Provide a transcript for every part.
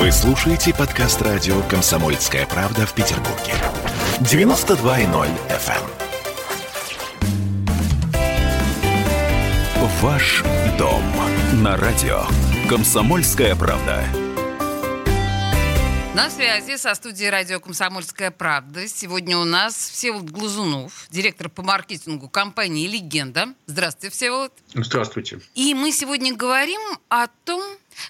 Вы слушаете подкаст радио «Комсомольская правда» в Петербурге. 92.0 FM. эм. Ваш дом на радио «Комсомольская правда». На связи со студией радио «Комсомольская правда». Сегодня у нас Всеволод Глазунов, директор по маркетингу компании «Легенда». Здравствуйте, Всеволод. Здравствуйте. И мы сегодня говорим о том,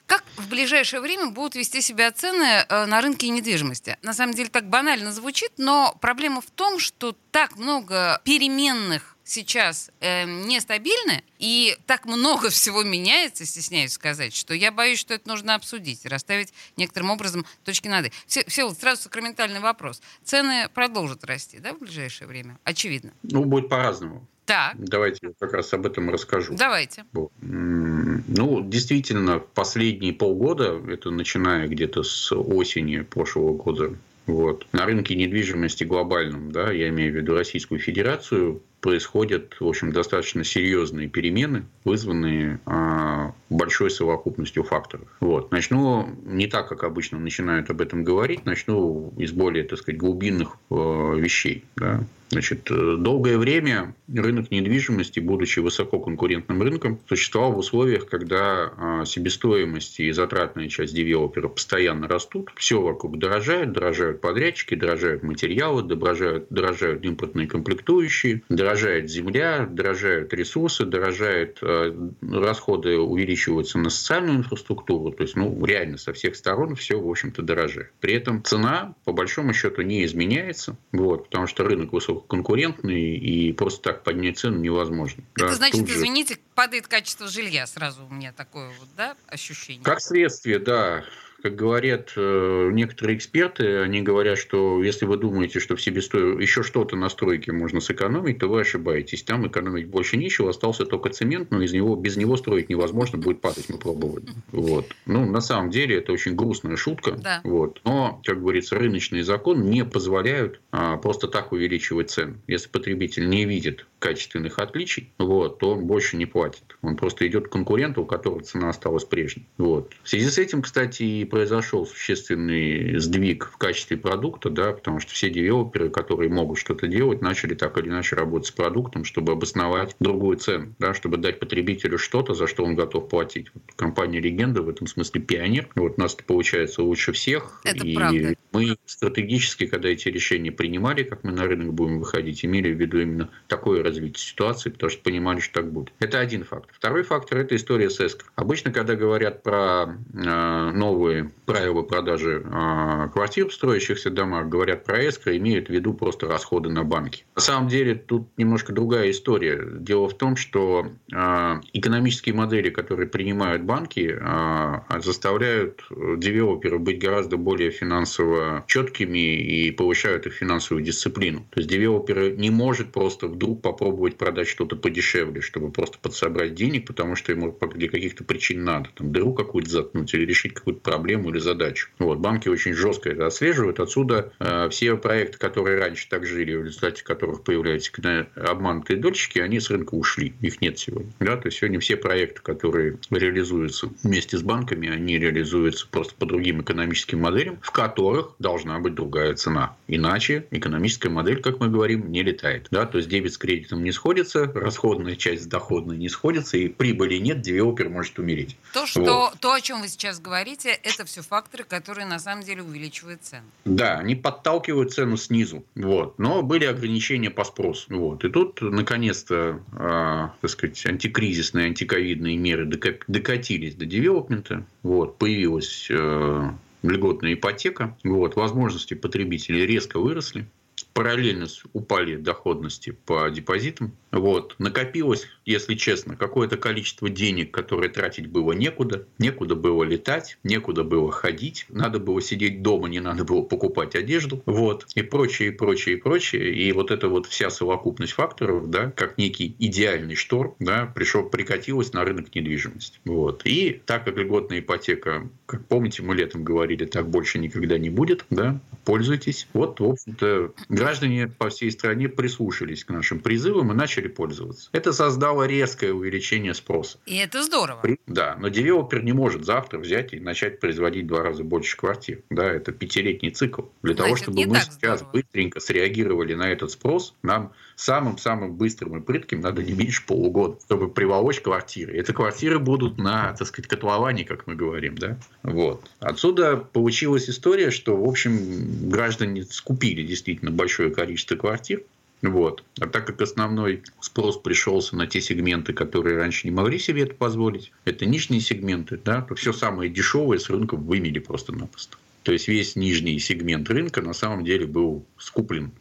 как в ближайшее время будут вести себя цены э, на рынке недвижимости? На самом деле так банально звучит, но проблема в том, что так много переменных сейчас э, нестабильны, и так много всего меняется, стесняюсь сказать, что я боюсь, что это нужно обсудить, расставить некоторым образом точки над «и». Все, все вот сразу сакраментальный вопрос. Цены продолжат расти, да, в ближайшее время? Очевидно. Ну, будет по-разному. Так. Давайте я как раз об этом расскажу. Давайте. Ну, действительно, последние полгода, это начиная где-то с осени прошлого года, вот, на рынке недвижимости глобальном, да, я имею в виду Российскую Федерацию, происходят, в общем, достаточно серьезные перемены, вызванные а, большой совокупностью факторов. Вот. Начну не так, как обычно начинают об этом говорить, начну из более, так сказать, глубинных э, вещей. Да. Значит, э, долгое время рынок недвижимости, будучи высококонкурентным рынком, существовал в условиях, когда а, себестоимость и затратная часть девелопера постоянно растут, все вокруг дорожает, дорожают подрядчики, дорожают материалы, дорожают, дорожают импортные комплектующие, дорожает земля, дорожают ресурсы, дорожают э, расходы увеличиваются на социальную инфраструктуру, то есть, ну, реально со всех сторон все, в общем-то, дорожает. При этом цена, по большому счету, не изменяется, вот, потому что рынок высоко конкурентный, и просто так поднять цену невозможно. Это да, значит, же... извините, падает качество жилья сразу у меня такое вот, да, ощущение? Как следствие, да как говорят э, некоторые эксперты, они говорят, что если вы думаете, что в себестоимости еще что-то на стройке можно сэкономить, то вы ошибаетесь. Там экономить больше нечего, остался только цемент, но из него, без него строить невозможно, будет падать, мы пробовали. Вот. Ну, на самом деле, это очень грустная шутка. Да. Вот. Но, как говорится, рыночный закон не позволяют а, просто так увеличивать цены. Если потребитель не видит качественных отличий, вот, то он больше не платит. Он просто идет к конкуренту, у которого цена осталась прежней. Вот. В связи с этим, кстати, и произошел существенный сдвиг в качестве продукта, да, потому что все девелоперы, которые могут что-то делать, начали так или иначе работать с продуктом, чтобы обосновать другую цену, да, чтобы дать потребителю что-то, за что он готов платить. Вот компания «Легенда» в этом смысле пионер. Вот у нас это получается лучше всех. Это и правда. мы стратегически, когда эти решения принимали, как мы на рынок будем выходить, имели в виду именно такое развитие ситуации, потому что понимали, что так будет. Это один фактор. Второй фактор – это история с эскро. Обычно, когда говорят про э, новые правила продажи а, квартир в строящихся домах, говорят про эскро, имеют в виду просто расходы на банки. На самом деле тут немножко другая история. Дело в том, что а, экономические модели, которые принимают банки, а, заставляют девелоперов быть гораздо более финансово четкими и повышают их финансовую дисциплину. То есть девелопер не может просто вдруг попробовать продать что-то подешевле, чтобы просто подсобрать денег, потому что ему для каких-то причин надо. Там, дыру какую-то заткнуть или решить какую-то проблему или задачу. Вот, банки очень жестко это отслеживают. Отсюда э, все проекты, которые раньше так жили, в результате которых появляются обманутые дольщики, они с рынка ушли. Их нет сегодня. Да? То есть сегодня все проекты, которые реализуются вместе с банками, они реализуются просто по другим экономическим моделям, в которых должна быть другая цена. Иначе экономическая модель, как мы говорим, не летает. Да? То есть дебет с кредитом не сходится, расходная часть с доходной не сходится, и прибыли нет, девелопер может умереть. То, что, вот. то о чем вы сейчас говорите, это все факторы, которые на самом деле увеличивают цену. Да, они подталкивают цену снизу. Вот. Но были ограничения по спросу. Вот. И тут, наконец-то, э, так сказать, антикризисные, антиковидные меры докатились до девелопмента. Вот. Появилась э, льготная ипотека. Вот. Возможности потребителей резко выросли параллельно упали доходности по депозитам. Вот. Накопилось, если честно, какое-то количество денег, которые тратить было некуда. Некуда было летать, некуда было ходить. Надо было сидеть дома, не надо было покупать одежду. Вот. И прочее, и прочее, и прочее. И вот эта вот вся совокупность факторов, да, как некий идеальный штор, да, пришел, прикатилась на рынок недвижимости. Вот. И так как льготная ипотека, как помните, мы летом говорили, так больше никогда не будет, да, пользуйтесь. Вот, в общем-то, граждане по всей стране прислушались к нашим призывам и начали пользоваться. Это создало резкое увеличение спроса. И это здорово. Да, но девелопер не может завтра взять и начать производить в два раза больше квартир. Да, это пятилетний цикл. Для Значит, того, чтобы мы сейчас здорово. быстренько среагировали на этот спрос, нам самым-самым быстрым и прытким надо не меньше полугода, чтобы приволочь квартиры. Эти квартиры будут на, так сказать, котловании, как мы говорим. Да? Вот. Отсюда получилась история, что, в общем, граждане скупили действительно большое количество квартир, вот. А так как основной спрос пришелся на те сегменты, которые раньше не могли себе это позволить, это нижние сегменты, да, то все самое дешевое с рынка вымели просто-напросто. То есть весь нижний сегмент рынка на самом деле был скуплен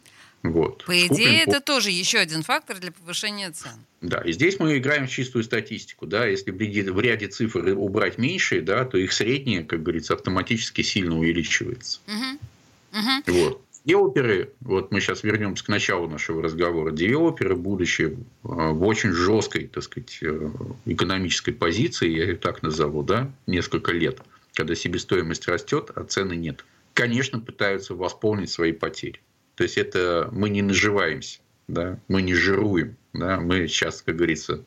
вот. По идее, это тоже еще один фактор для повышения цен. Да, и здесь мы играем в чистую статистику. Да, если в ряде цифр убрать меньшие, да, то их среднее, как говорится, автоматически сильно увеличивается. Угу. Угу. Вот. Девелоперы, вот мы сейчас вернемся к началу нашего разговора, девелоперы, будучи э, в очень жесткой, так сказать, э, экономической позиции, я ее так назову, да, несколько лет, когда себестоимость растет, а цены нет, конечно, пытаются восполнить свои потери. То есть это мы не наживаемся, да, мы не жируем, да, мы сейчас, как говорится,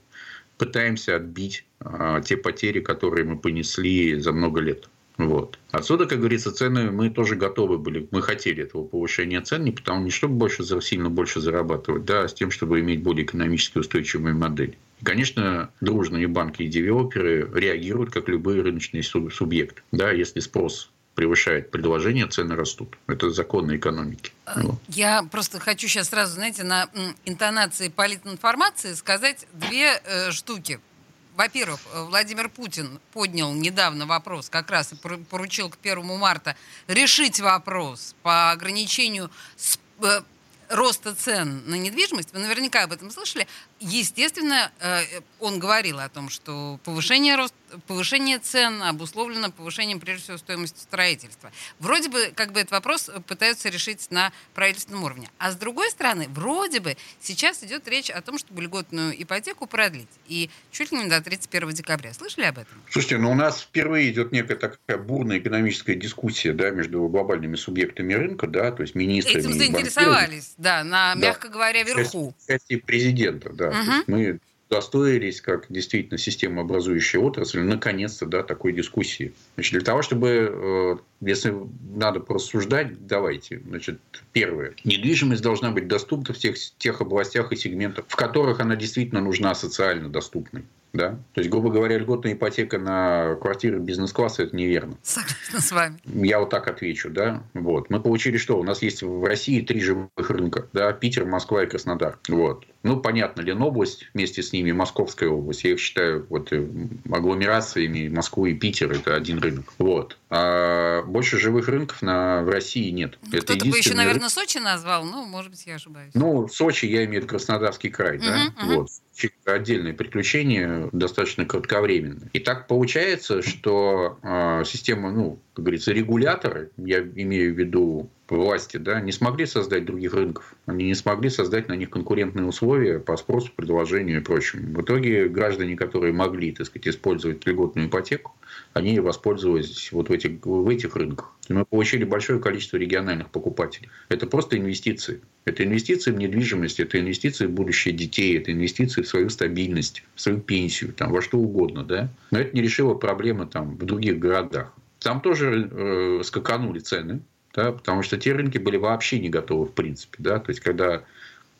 пытаемся отбить а, те потери, которые мы понесли за много лет. Вот. Отсюда, как говорится, цены мы тоже готовы были, мы хотели этого повышения цен, не потому не чтобы больше, сильно больше зарабатывать, да, а с тем, чтобы иметь более экономически устойчивые модели. И, конечно, дружные банки и девелоперы реагируют, как любые рыночные субъекты. Да, если спрос превышает предложение, цены растут. Это законы экономики. Э, я просто хочу сейчас сразу, знаете, на интонации политинформации сказать две э, штуки. Во-первых, э, Владимир Путин поднял недавно вопрос, как раз и поручил к 1 марта решить вопрос по ограничению э, роста цен на недвижимость. Вы наверняка об этом слышали. Естественно, он говорил о том, что повышение роста повышение цен обусловлено повышением, прежде всего, стоимости строительства. Вроде бы, как бы этот вопрос пытаются решить на правительственном уровне. А с другой стороны, вроде бы сейчас идет речь о том, чтобы льготную ипотеку продлить. И чуть ли не до 31 декабря. Слышали об этом? Слушайте, ну у нас впервые идет некая такая бурная экономическая дискуссия да, между глобальными субъектами рынка, да, то есть министрами. Этим заинтересовались, да, на, да. мягко говоря, верху. Части президента, да. Угу. мы удостоились, как действительно системообразующая отрасль, наконец-то да, такой дискуссии. Значит, для того, чтобы, э, если надо порассуждать, давайте. Значит, первое. Недвижимость должна быть доступна в тех, тех областях и сегментах, в которых она действительно нужна социально доступной. Да? То есть, грубо говоря, льготная ипотека на квартиры бизнес-класса – это неверно. Согласна с вами. Я вот так отвечу. Да? Вот. Мы получили что? У нас есть в России три живых рынка. Да? Питер, Москва и Краснодар. Вот. Ну, понятно, Ленобласть вместе с ними, Московская область. Я их считаю вот, э, агломерациями Москвы и Питер – это один рынок. Вот. А больше живых рынков на, в России нет. Ну, кто-то бы еще, наверное, Сочи назвал. Ну, может быть, я ошибаюсь. Ну, Сочи я имею в виду Краснодарский край. Угу, да? угу. Вот отдельные приключения достаточно кратковременные. И так получается, что э, система, ну, как говорится, регуляторы, я имею в виду власти, да, не смогли создать других рынков. Они не смогли создать на них конкурентные условия по спросу, предложению и прочему. В итоге граждане, которые могли, так сказать, использовать льготную ипотеку, они воспользовались вот в этих, в этих рынках. Мы получили большое количество региональных покупателей. Это просто инвестиции. Это инвестиции в недвижимость, это инвестиции в будущее детей, это инвестиции в свою стабильность, в свою пенсию, там, во что угодно. Да? Но это не решило проблемы там, в других городах. Там тоже э, скаканули цены, да, потому что те рынки были вообще не готовы в принципе. Да? То есть, когда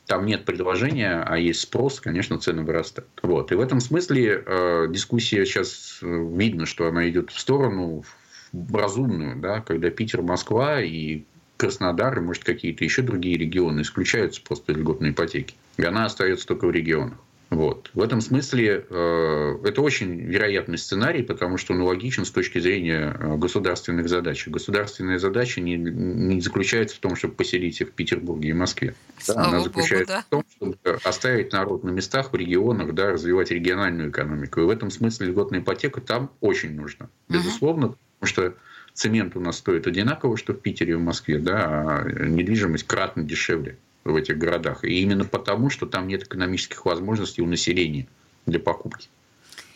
там нет предложения, а есть спрос, конечно, цены вырастают. Вот. И в этом смысле э, дискуссия сейчас э, видно, что она идет в сторону в разумную, да, когда Питер, Москва и Краснодар, и, может, какие-то еще другие регионы исключаются просто льготной ипотеки. И она остается только в регионах. Вот. В этом смысле э, это очень вероятный сценарий, потому что он логичен с точки зрения э, государственных задач. Государственная задача не, не заключается в том, чтобы поселить их в Петербурге и Москве. Да, она заключается Богу, да. в том, чтобы оставить народ на местах, в регионах, да, развивать региональную экономику. И в этом смысле льготная ипотека там очень нужна. Безусловно, угу. потому что цемент у нас стоит одинаково, что в Питере и в Москве, да, а недвижимость кратно дешевле в этих городах. И именно потому, что там нет экономических возможностей у населения для покупки.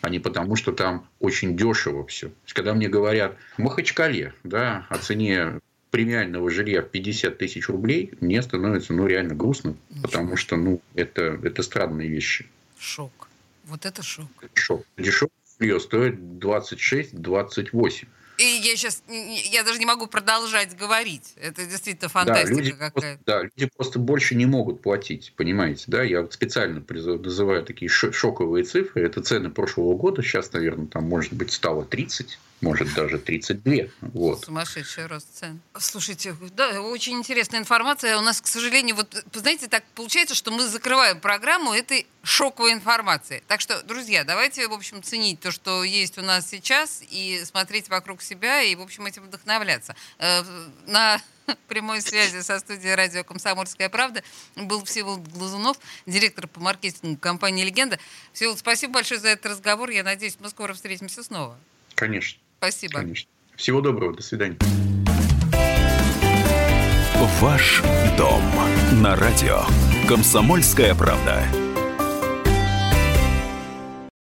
А не потому, что там очень дешево все. То есть, когда мне говорят в Махачкале да, о цене премиального жилья в 50 тысяч рублей, мне становится ну, реально грустно, потому что ну, это, это странные вещи. Шок. Вот это шок. Шок. Дешевое жилье стоит 26-28. И я сейчас, я даже не могу продолжать говорить. Это действительно фантастика да, люди какая-то. Просто, да, люди просто больше не могут платить, понимаете, да? Я вот специально называю такие шоковые цифры. Это цены прошлого года. Сейчас, наверное, там, может быть, стало 30 может даже 32. Вот. Сумасшедший рост цен. Слушайте, да, очень интересная информация. У нас, к сожалению, вот, знаете, так получается, что мы закрываем программу этой шоковой информации. Так что, друзья, давайте, в общем, ценить то, что есть у нас сейчас, и смотреть вокруг себя, и, в общем, этим вдохновляться. Э, на прямой связи со студией радио «Комсомольская правда» был Всеволод Глазунов, директор по маркетингу компании «Легенда». Всеволод, спасибо большое за этот разговор. Я надеюсь, мы скоро встретимся снова. Конечно. Спасибо. Конечно. Всего доброго. До свидания. Ваш дом на радио. Комсомольская правда.